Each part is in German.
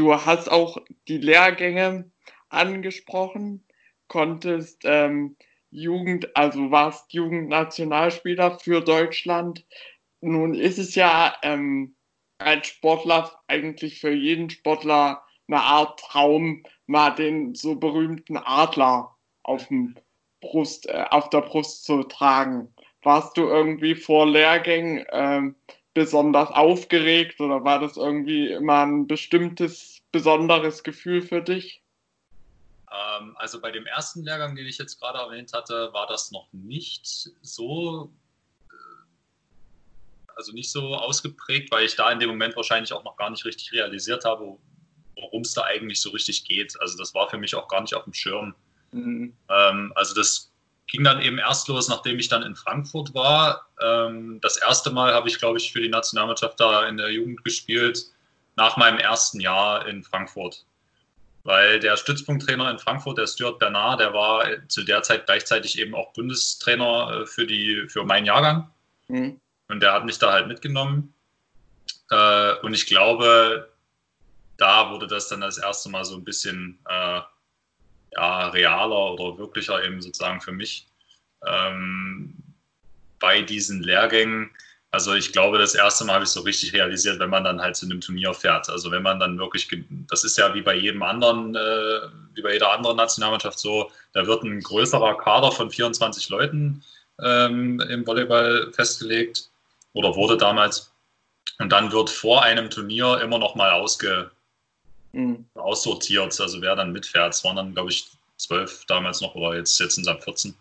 du hast auch die Lehrgänge angesprochen, konntest ähm, Jugend, also warst Jugendnationalspieler für Deutschland. Nun ist es ja ähm, als Sportler eigentlich für jeden Sportler eine Art Traum, mal den so berühmten Adler auf, Brust, äh, auf der Brust zu tragen. Warst du irgendwie vor Lehrgängen äh, besonders aufgeregt oder war das irgendwie immer ein bestimmtes, besonderes Gefühl für dich? Ähm, also bei dem ersten Lehrgang, den ich jetzt gerade erwähnt hatte, war das noch nicht so, äh, also nicht so ausgeprägt, weil ich da in dem Moment wahrscheinlich auch noch gar nicht richtig realisiert habe, worum es da eigentlich so richtig geht. Also das war für mich auch gar nicht auf dem Schirm. Mhm. Ähm, also das ging dann eben erst los, nachdem ich dann in Frankfurt war. Ähm, das erste Mal habe ich, glaube ich, für die Nationalmannschaft da in der Jugend gespielt, nach meinem ersten Jahr in Frankfurt. Weil der Stützpunkttrainer in Frankfurt, der Stuart Bernard, der war zu der Zeit gleichzeitig eben auch Bundestrainer äh, für, die, für meinen Jahrgang. Mhm. Und der hat mich da halt mitgenommen. Äh, und ich glaube, da wurde das dann das erste Mal so ein bisschen äh, ja, realer oder wirklicher eben sozusagen für mich ähm, bei diesen Lehrgängen. Also ich glaube, das erste Mal habe ich so richtig realisiert, wenn man dann halt zu einem Turnier fährt. Also wenn man dann wirklich, das ist ja wie bei jedem anderen, äh, wie bei jeder anderen Nationalmannschaft so, da wird ein größerer Kader von 24 Leuten ähm, im Volleyball festgelegt oder wurde damals. Und dann wird vor einem Turnier immer noch mal ausge, mhm. aussortiert, also wer dann mitfährt. Es waren dann, glaube ich, zwölf damals noch oder jetzt, jetzt sind es ab 14.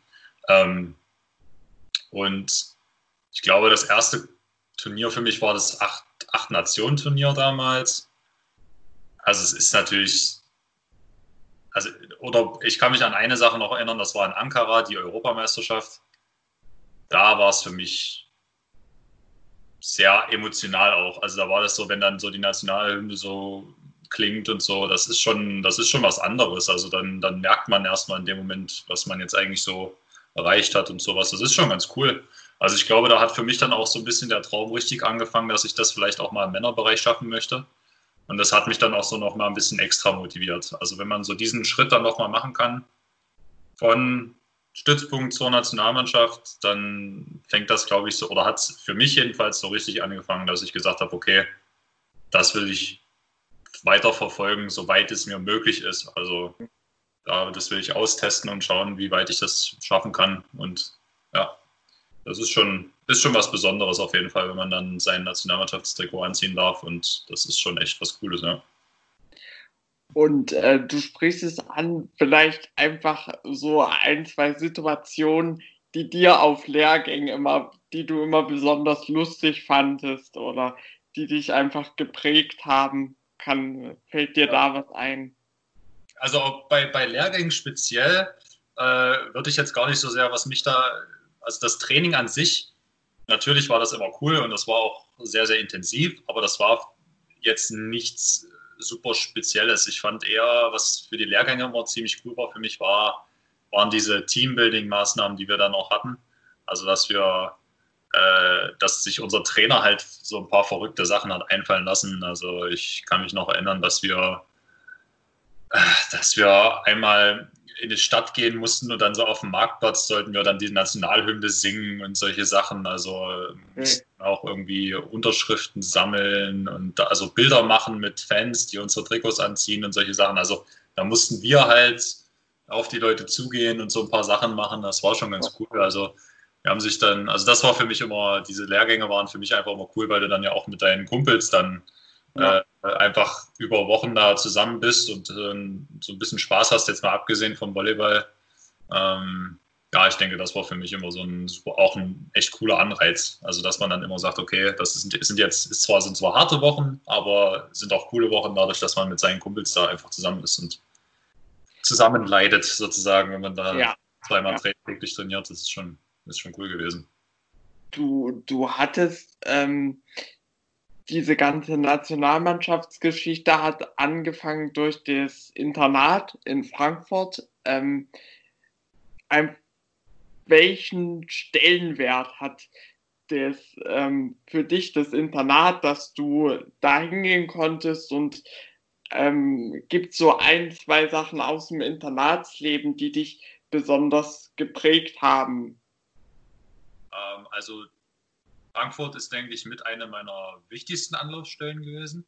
Ähm, und ich glaube, das erste Turnier für mich war das Acht-Nationen-Turnier damals. Also es ist natürlich, also, oder ich kann mich an eine Sache noch erinnern, das war in Ankara, die Europameisterschaft. Da war es für mich sehr emotional auch. Also da war das so, wenn dann so die Nationalhymne so klingt und so, das ist schon, das ist schon was anderes. Also dann, dann merkt man erstmal in dem Moment, was man jetzt eigentlich so erreicht hat und sowas. Das ist schon ganz cool. Also ich glaube, da hat für mich dann auch so ein bisschen der Traum richtig angefangen, dass ich das vielleicht auch mal im Männerbereich schaffen möchte. Und das hat mich dann auch so noch mal ein bisschen extra motiviert. Also wenn man so diesen Schritt dann noch mal machen kann, von Stützpunkt zur Nationalmannschaft, dann fängt das, glaube ich, so, oder hat es für mich jedenfalls so richtig angefangen, dass ich gesagt habe, okay, das will ich weiterverfolgen, soweit es mir möglich ist. Also ja, das will ich austesten und schauen, wie weit ich das schaffen kann. Und ja, das ist schon, ist schon was Besonderes auf jeden Fall, wenn man dann sein Nationalmannschaftstrikot anziehen darf. Und das ist schon echt was Cooles, ja. Und äh, du sprichst es an, vielleicht einfach so ein, zwei Situationen, die dir auf Lehrgängen immer, die du immer besonders lustig fandest oder die dich einfach geprägt haben. Kann, fällt dir ja. da was ein? Also bei, bei Lehrgängen speziell äh, würde ich jetzt gar nicht so sehr, was mich da, also das Training an sich, natürlich war das immer cool und das war auch sehr, sehr intensiv, aber das war jetzt nichts super Spezielles. Ich fand eher, was für die Lehrgänge immer ziemlich cool war für mich, war, waren diese Teambuilding-Maßnahmen, die wir dann auch hatten. Also dass wir äh, dass sich unser Trainer halt so ein paar verrückte Sachen hat einfallen lassen. Also ich kann mich noch erinnern, dass wir, äh, dass wir einmal in die Stadt gehen mussten und dann so auf dem Marktplatz sollten wir dann die Nationalhymne singen und solche Sachen. Also mhm. auch irgendwie Unterschriften sammeln und also Bilder machen mit Fans, die unsere Trikots anziehen und solche Sachen. Also da mussten wir halt auf die Leute zugehen und so ein paar Sachen machen. Das war schon ganz cool. Also wir haben sich dann, also das war für mich immer, diese Lehrgänge waren für mich einfach immer cool, weil du dann ja auch mit deinen Kumpels dann ja. äh, einfach über Wochen da zusammen bist und äh, so ein bisschen Spaß hast, jetzt mal abgesehen vom Volleyball. Ähm, ja, ich denke, das war für mich immer so ein auch ein echt cooler Anreiz. Also dass man dann immer sagt, okay, das sind, sind jetzt, ist zwar, sind zwar harte Wochen, aber sind auch coole Wochen dadurch, dass man mit seinen Kumpels da einfach zusammen ist und zusammen leidet, sozusagen, wenn man da ja. zweimal ja. täglich trainiert. Das ist schon, ist schon cool gewesen. Du, du hattest ähm, diese ganze Nationalmannschaftsgeschichte hat angefangen durch das Internat in Frankfurt. Ähm, ein, welchen Stellenwert hat das ähm, für dich das Internat, dass du da hingehen konntest und ähm, gibt so ein, zwei Sachen aus dem Internatsleben, die dich besonders geprägt haben? Ähm, also Frankfurt ist, denke ich, mit einer meiner wichtigsten Anlaufstellen gewesen.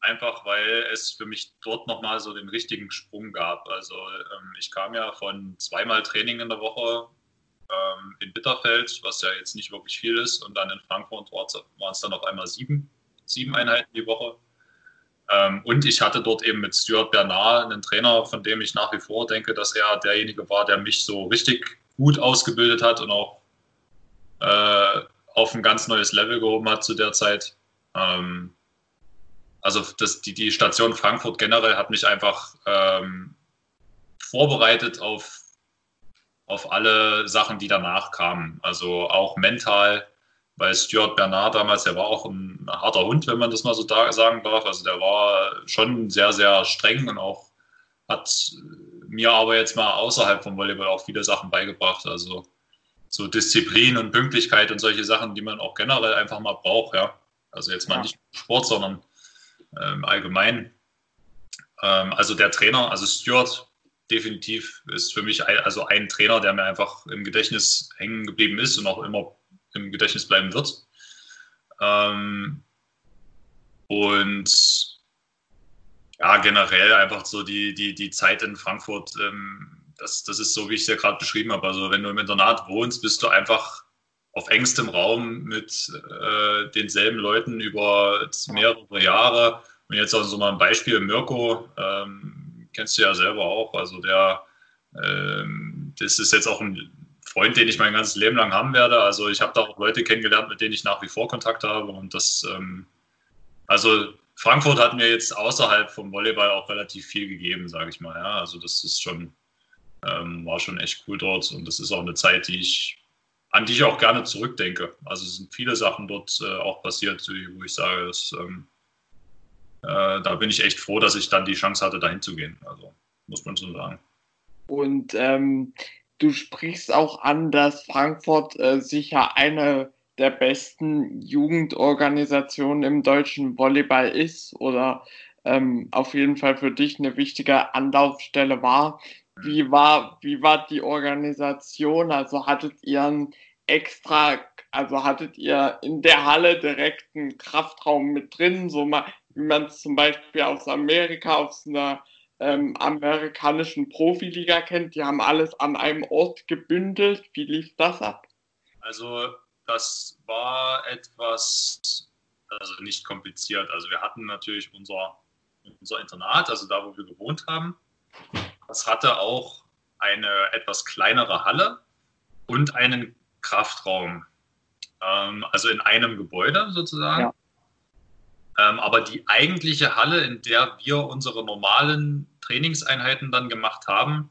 Einfach weil es für mich dort nochmal so den richtigen Sprung gab. Also ähm, ich kam ja von zweimal Training in der Woche ähm, in Bitterfeld, was ja jetzt nicht wirklich viel ist, und dann in Frankfurt waren es dann auf einmal sieben, sieben Einheiten die Woche. Ähm, und ich hatte dort eben mit Stuart Bernard einen Trainer, von dem ich nach wie vor denke, dass er derjenige war, der mich so richtig gut ausgebildet hat und auch äh, auf ein ganz neues Level gehoben hat zu der Zeit. Ähm, also das, die, die Station Frankfurt generell hat mich einfach ähm, vorbereitet auf, auf alle Sachen, die danach kamen. Also auch mental, weil Stuart Bernard damals, der war auch ein harter Hund, wenn man das mal so da sagen darf. Also der war schon sehr, sehr streng und auch hat mir aber jetzt mal außerhalb vom Volleyball auch viele Sachen beigebracht. Also so Disziplin und Pünktlichkeit und solche Sachen, die man auch generell einfach mal braucht, ja. Also jetzt mal ja. nicht Sport, sondern ähm, allgemein. Ähm, also der Trainer, also Stuart, definitiv ist für mich ein, also ein Trainer, der mir einfach im Gedächtnis hängen geblieben ist und auch immer im Gedächtnis bleiben wird. Ähm, und ja, generell einfach so die, die, die Zeit in Frankfurt, ähm, das, das ist so, wie ich es ja gerade beschrieben habe. Also wenn du im Internat wohnst, bist du einfach auf engstem Raum mit äh, denselben Leuten über mehrere Jahre. Und jetzt also mal ein Beispiel, Mirko, ähm, kennst du ja selber auch. Also der, ähm, das ist jetzt auch ein Freund, den ich mein ganzes Leben lang haben werde. Also ich habe da auch Leute kennengelernt, mit denen ich nach wie vor Kontakt habe. Und das, ähm, also Frankfurt hat mir jetzt außerhalb vom Volleyball auch relativ viel gegeben, sage ich mal. Ja, also das ist schon, ähm, war schon echt cool dort. Und das ist auch eine Zeit, die ich, an die ich auch gerne zurückdenke. Also es sind viele Sachen dort äh, auch passiert, wo ich sage, dass, ähm, äh, da bin ich echt froh, dass ich dann die Chance hatte, dahin zu gehen. Also muss man so sagen. Und ähm, du sprichst auch an, dass Frankfurt äh, sicher eine der besten Jugendorganisationen im deutschen Volleyball ist oder ähm, auf jeden Fall für dich eine wichtige Anlaufstelle war. Wie war, wie war die Organisation? Also hattet ihr einen extra, also hattet ihr in der Halle direkt einen Kraftraum mit drin, so mal, wie man es zum Beispiel aus Amerika, aus einer ähm, amerikanischen Profiliga kennt. Die haben alles an einem Ort gebündelt. Wie lief das ab? Also das war etwas, also nicht kompliziert. Also wir hatten natürlich unser, unser Internat, also da, wo wir gewohnt haben. Das hatte auch eine etwas kleinere Halle und einen Kraftraum. Ähm, also in einem Gebäude sozusagen. Ja. Ähm, aber die eigentliche Halle, in der wir unsere normalen Trainingseinheiten dann gemacht haben,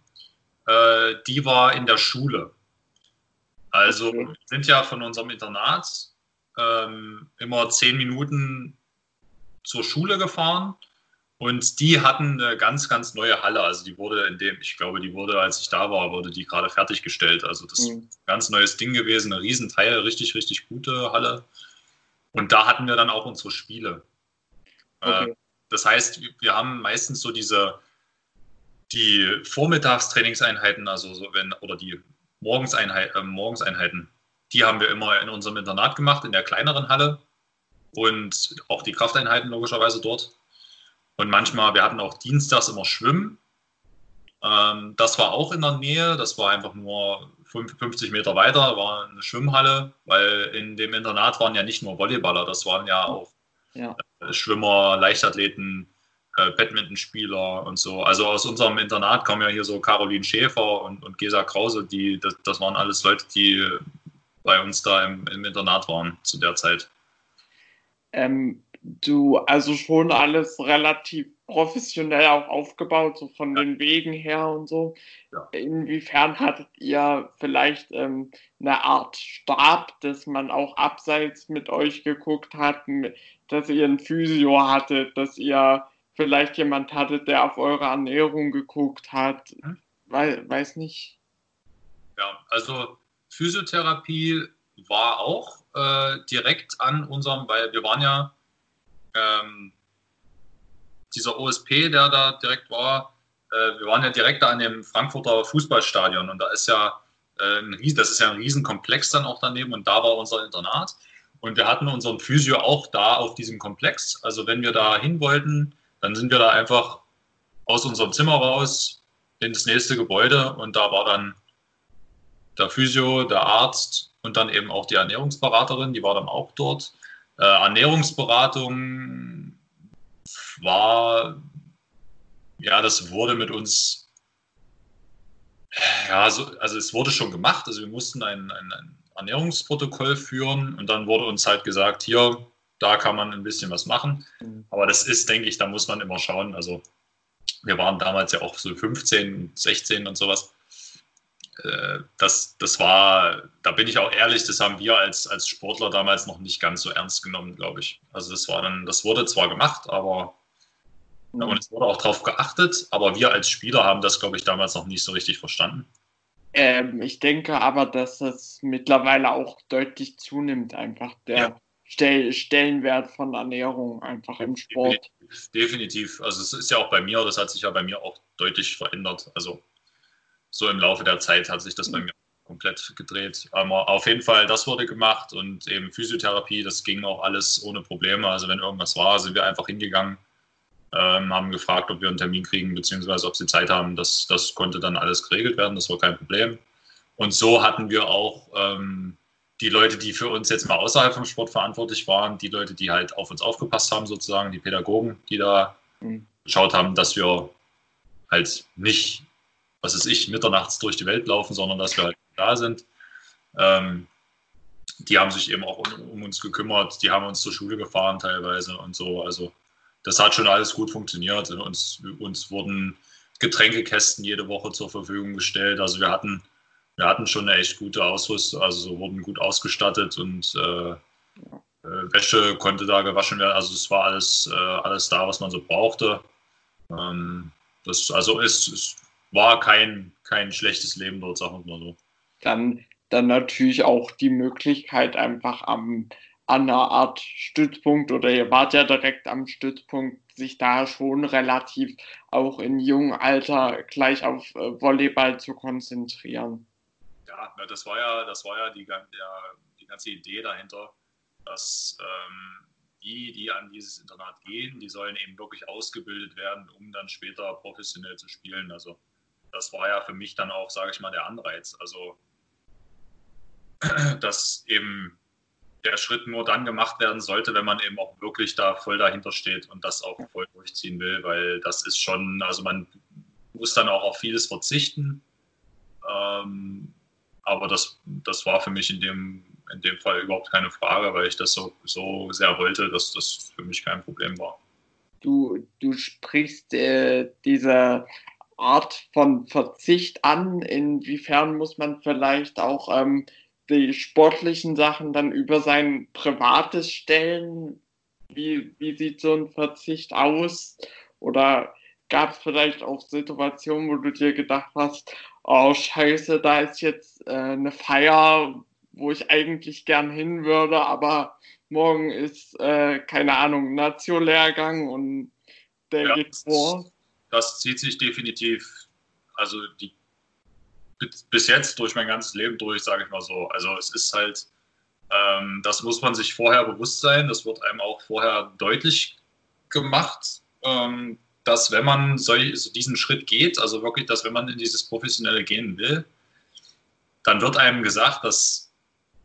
äh, die war in der Schule. Also okay. wir sind ja von unserem Internat ähm, immer zehn Minuten zur Schule gefahren und die hatten eine ganz, ganz neue Halle. Also die wurde in dem, ich glaube, die wurde, als ich da war, wurde die gerade fertiggestellt. Also das mhm. ist ein ganz neues Ding gewesen, ein Riesenteil, richtig, richtig gute Halle. Und da hatten wir dann auch unsere Spiele. Okay. Äh, das heißt, wir haben meistens so diese die Vormittagstrainingseinheiten, also so wenn, oder die Morgenseinheit, äh, Morgenseinheiten, die haben wir immer in unserem Internat gemacht, in der kleineren Halle und auch die Krafteinheiten logischerweise dort. Und manchmal, wir hatten auch dienstags immer Schwimmen. Ähm, das war auch in der Nähe, das war einfach nur 50 Meter weiter, war eine Schwimmhalle, weil in dem Internat waren ja nicht nur Volleyballer, das waren ja auch ja. Schwimmer, Leichtathleten, äh, Badmintonspieler und so. Also aus unserem Internat kommen ja hier so Caroline Schäfer und, und Gesa Krause, die, das, das waren alles Leute, die bei uns da im, im Internat waren zu der Zeit. Ähm, du, also schon alles relativ professionell auch aufgebaut, so von ja. den Wegen her und so. Ja. Inwiefern hattet ihr vielleicht ähm, eine Art Stab, dass man auch abseits mit euch geguckt hat, dass ihr ein Physio hattet, dass ihr vielleicht jemand hattet, der auf eure Ernährung geguckt hat. Hm? Weil, weiß nicht. Ja, also Physiotherapie war auch äh, direkt an unserem, weil wir waren ja ähm, dieser OSP, der da direkt war, äh, wir waren ja direkt da an dem Frankfurter Fußballstadion und da ist ja äh, ein Ries das ist ja ein Riesenkomplex dann auch daneben und da war unser Internat. Und wir hatten unseren Physio auch da auf diesem Komplex. Also wenn wir da hin wollten, dann sind wir da einfach aus unserem Zimmer raus ins nächste Gebäude und da war dann der Physio, der Arzt und dann eben auch die Ernährungsberaterin, die war dann auch dort. Äh, Ernährungsberatung war, ja, das wurde mit uns, ja, so, also es wurde schon gemacht, also wir mussten ein, ein, ein Ernährungsprotokoll führen und dann wurde uns halt gesagt, hier, da kann man ein bisschen was machen. Mhm. Aber das ist, denke ich, da muss man immer schauen. Also wir waren damals ja auch so 15, 16 und sowas. Äh, das, das war, da bin ich auch ehrlich, das haben wir als, als Sportler damals noch nicht ganz so ernst genommen, glaube ich. Also das war dann, das wurde zwar gemacht, aber mhm. und es wurde auch darauf geachtet, aber wir als Spieler haben das, glaube ich, damals noch nicht so richtig verstanden. Ähm, ich denke aber, dass das mittlerweile auch deutlich zunimmt, einfach der ja. Stell Stellenwert von Ernährung einfach im Sport. Definitiv, definitiv. Also es ist ja auch bei mir, das hat sich ja bei mir auch deutlich verändert. Also so im Laufe der Zeit hat sich das bei mir komplett gedreht. Aber auf jeden Fall, das wurde gemacht und eben Physiotherapie, das ging auch alles ohne Probleme. Also wenn irgendwas war, sind wir einfach hingegangen, ähm, haben gefragt, ob wir einen Termin kriegen, beziehungsweise ob sie Zeit haben. Das, das konnte dann alles geregelt werden, das war kein Problem. Und so hatten wir auch ähm, die Leute, die für uns jetzt mal außerhalb vom Sport verantwortlich waren, die Leute, die halt auf uns aufgepasst haben, sozusagen, die Pädagogen, die da mhm. geschaut haben, dass wir halt nicht was ist ich, mitternachts durch die Welt laufen, sondern dass wir halt da sind. Ähm, die haben sich eben auch um, um, uns gekümmert, die haben uns zur Schule gefahren teilweise und so. Also das hat schon alles gut funktioniert. Uns, uns wurden Getränkekästen jede Woche zur Verfügung gestellt. Also wir hatten, wir hatten schon eine echt gute Ausrüstung, also wurden gut ausgestattet und äh, äh, Wäsche konnte da gewaschen werden. Also es war alles, äh, alles da, was man so brauchte. Ähm, das, also es, es war kein, kein schlechtes Leben dort, sagen wir mal so. Dann, dann natürlich auch die Möglichkeit, einfach am, an einer Art Stützpunkt oder ihr wart ja direkt am Stützpunkt, sich da schon relativ auch in jungem Alter gleich auf äh, Volleyball zu konzentrieren. Ja, das war ja, das war ja die, der, die ganze Idee dahinter, dass ähm, die, die an dieses Internat gehen, die sollen eben wirklich ausgebildet werden, um dann später professionell zu spielen. Also das war ja für mich dann auch, sage ich mal, der Anreiz. Also, dass eben der Schritt nur dann gemacht werden sollte, wenn man eben auch wirklich da voll dahinter steht und das auch voll durchziehen will, weil das ist schon, also man muss dann auch auf vieles verzichten. Ähm, aber das, das war für mich in dem, in dem Fall überhaupt keine Frage, weil ich das so, so sehr wollte, dass das für mich kein Problem war. Du, du sprichst äh, dieser Art von Verzicht an? Inwiefern muss man vielleicht auch ähm, die sportlichen Sachen dann über sein Privates stellen? Wie, wie sieht so ein Verzicht aus? Oder gab es vielleicht auch Situationen, wo du dir gedacht hast, oh scheiße, da ist jetzt äh, eine Feier, wo ich eigentlich gern hin würde, aber morgen ist, äh, keine Ahnung, Nazio-Lehrgang und der ja, geht vor das zieht sich definitiv, also die, bis jetzt durch mein ganzes Leben durch, sage ich mal so. Also es ist halt, ähm, das muss man sich vorher bewusst sein, das wird einem auch vorher deutlich gemacht, ähm, dass wenn man so diesen Schritt geht, also wirklich, dass wenn man in dieses Professionelle gehen will, dann wird einem gesagt, dass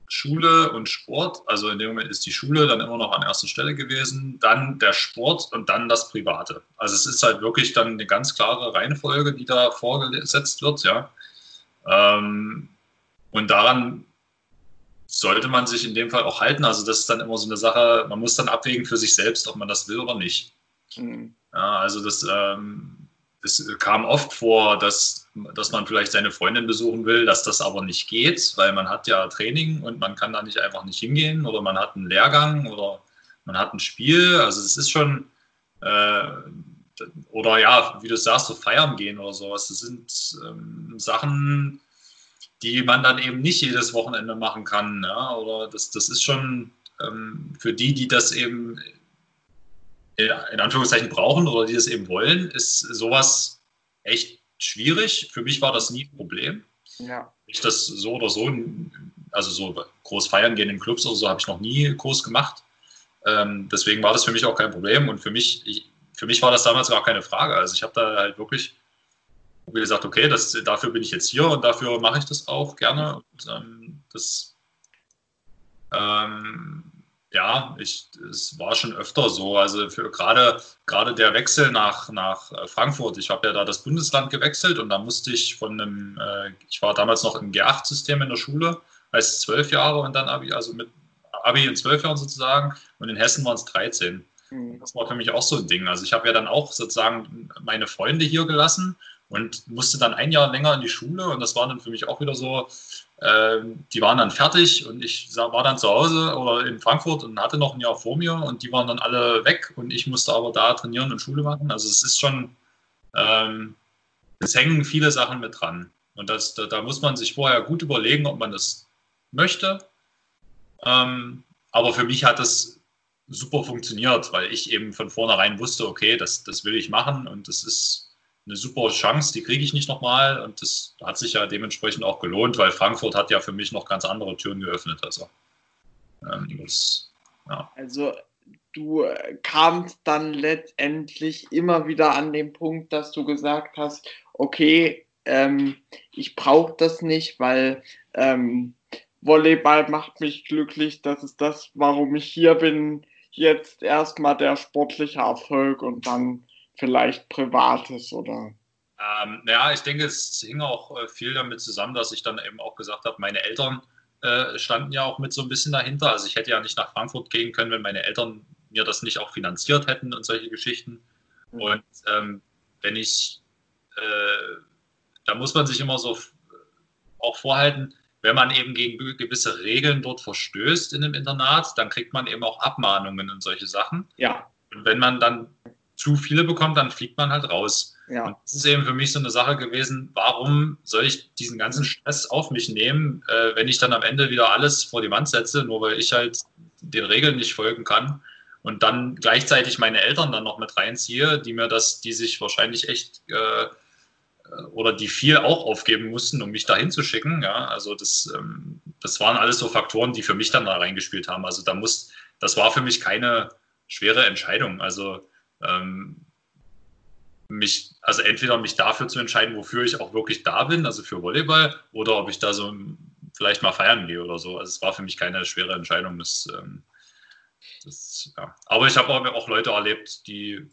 Schule und Sport, also in dem Moment ist die Schule dann immer noch an erster Stelle gewesen, dann der Sport und dann das Private. Also es ist halt wirklich dann eine ganz klare Reihenfolge, die da vorgesetzt wird, ja. Ähm, und daran sollte man sich in dem Fall auch halten. Also das ist dann immer so eine Sache, man muss dann abwägen für sich selbst, ob man das will oder nicht. Mhm. Ja, also das ähm, es kam oft vor, dass, dass man vielleicht seine Freundin besuchen will, dass das aber nicht geht, weil man hat ja Training und man kann da nicht einfach nicht hingehen oder man hat einen Lehrgang oder man hat ein Spiel. Also es ist schon, äh, oder ja, wie du sagst, so feiern gehen oder sowas. Das sind ähm, Sachen, die man dann eben nicht jedes Wochenende machen kann. Ja? Oder das, das ist schon ähm, für die, die das eben in Anführungszeichen brauchen oder die das eben wollen, ist sowas echt schwierig. Für mich war das nie ein Problem. Ja. Ich das so oder so, also so groß feiern gehen in Clubs oder so, habe ich noch nie groß gemacht. Ähm, deswegen war das für mich auch kein Problem und für mich, ich, für mich war das damals gar keine Frage. Also ich habe da halt wirklich gesagt, okay, das, dafür bin ich jetzt hier und dafür mache ich das auch gerne. Und, ähm, das ähm, ja, ich, es war schon öfter so. Also für gerade, gerade der Wechsel nach, nach äh, Frankfurt, ich habe ja da das Bundesland gewechselt und da musste ich von einem, äh, ich war damals noch im G8-System in der Schule, als zwölf Jahre und dann Abi, also mit Abi in zwölf Jahren sozusagen und in Hessen waren es 13. Mhm. Das war für mich auch so ein Ding. Also ich habe ja dann auch sozusagen meine Freunde hier gelassen und musste dann ein Jahr länger in die Schule und das war dann für mich auch wieder so, äh, die waren dann fertig und ich war dann zu Hause oder in Frankfurt und hatte noch ein Jahr vor mir und die waren dann alle weg und ich musste aber da trainieren und Schule machen. Also es ist schon, ähm, es hängen viele Sachen mit dran und das, da, da, muss man sich vorher gut überlegen, ob man das möchte. Ähm, aber für mich hat das super funktioniert, weil ich eben von vornherein wusste, okay, das, das will ich machen und das ist eine super Chance, die kriege ich nicht nochmal. Und das hat sich ja dementsprechend auch gelohnt, weil Frankfurt hat ja für mich noch ganz andere Türen geöffnet. Also, ähm, das, ja. also du kamst dann letztendlich immer wieder an den Punkt, dass du gesagt hast, okay, ähm, ich brauche das nicht, weil ähm, Volleyball macht mich glücklich, das ist das, warum ich hier bin. Jetzt erstmal der sportliche Erfolg und dann vielleicht Privates oder? Ähm, naja, ich denke, es hing auch äh, viel damit zusammen, dass ich dann eben auch gesagt habe, meine Eltern äh, standen ja auch mit so ein bisschen dahinter. Also ich hätte ja nicht nach Frankfurt gehen können, wenn meine Eltern mir das nicht auch finanziert hätten und solche Geschichten. Mhm. Und ähm, wenn ich, äh, da muss man sich immer so auch vorhalten, wenn man eben gegen gewisse Regeln dort verstößt in einem Internat, dann kriegt man eben auch Abmahnungen und solche Sachen. Ja. Und wenn man dann zu viele bekommt, dann fliegt man halt raus. Ja. Und das ist eben für mich so eine Sache gewesen, warum soll ich diesen ganzen Stress auf mich nehmen, äh, wenn ich dann am Ende wieder alles vor die Wand setze, nur weil ich halt den Regeln nicht folgen kann und dann gleichzeitig meine Eltern dann noch mit reinziehe, die mir das, die sich wahrscheinlich echt äh, oder die viel auch aufgeben mussten, um mich dahin zu schicken. Ja, also das, ähm, das waren alles so Faktoren, die für mich dann da reingespielt haben. Also da muss, das war für mich keine schwere Entscheidung. Also ähm, mich, also entweder mich dafür zu entscheiden, wofür ich auch wirklich da bin, also für Volleyball, oder ob ich da so vielleicht mal feiern gehe oder so. Also es war für mich keine schwere Entscheidung. Das, ähm, das, ja. Aber ich habe auch Leute erlebt, die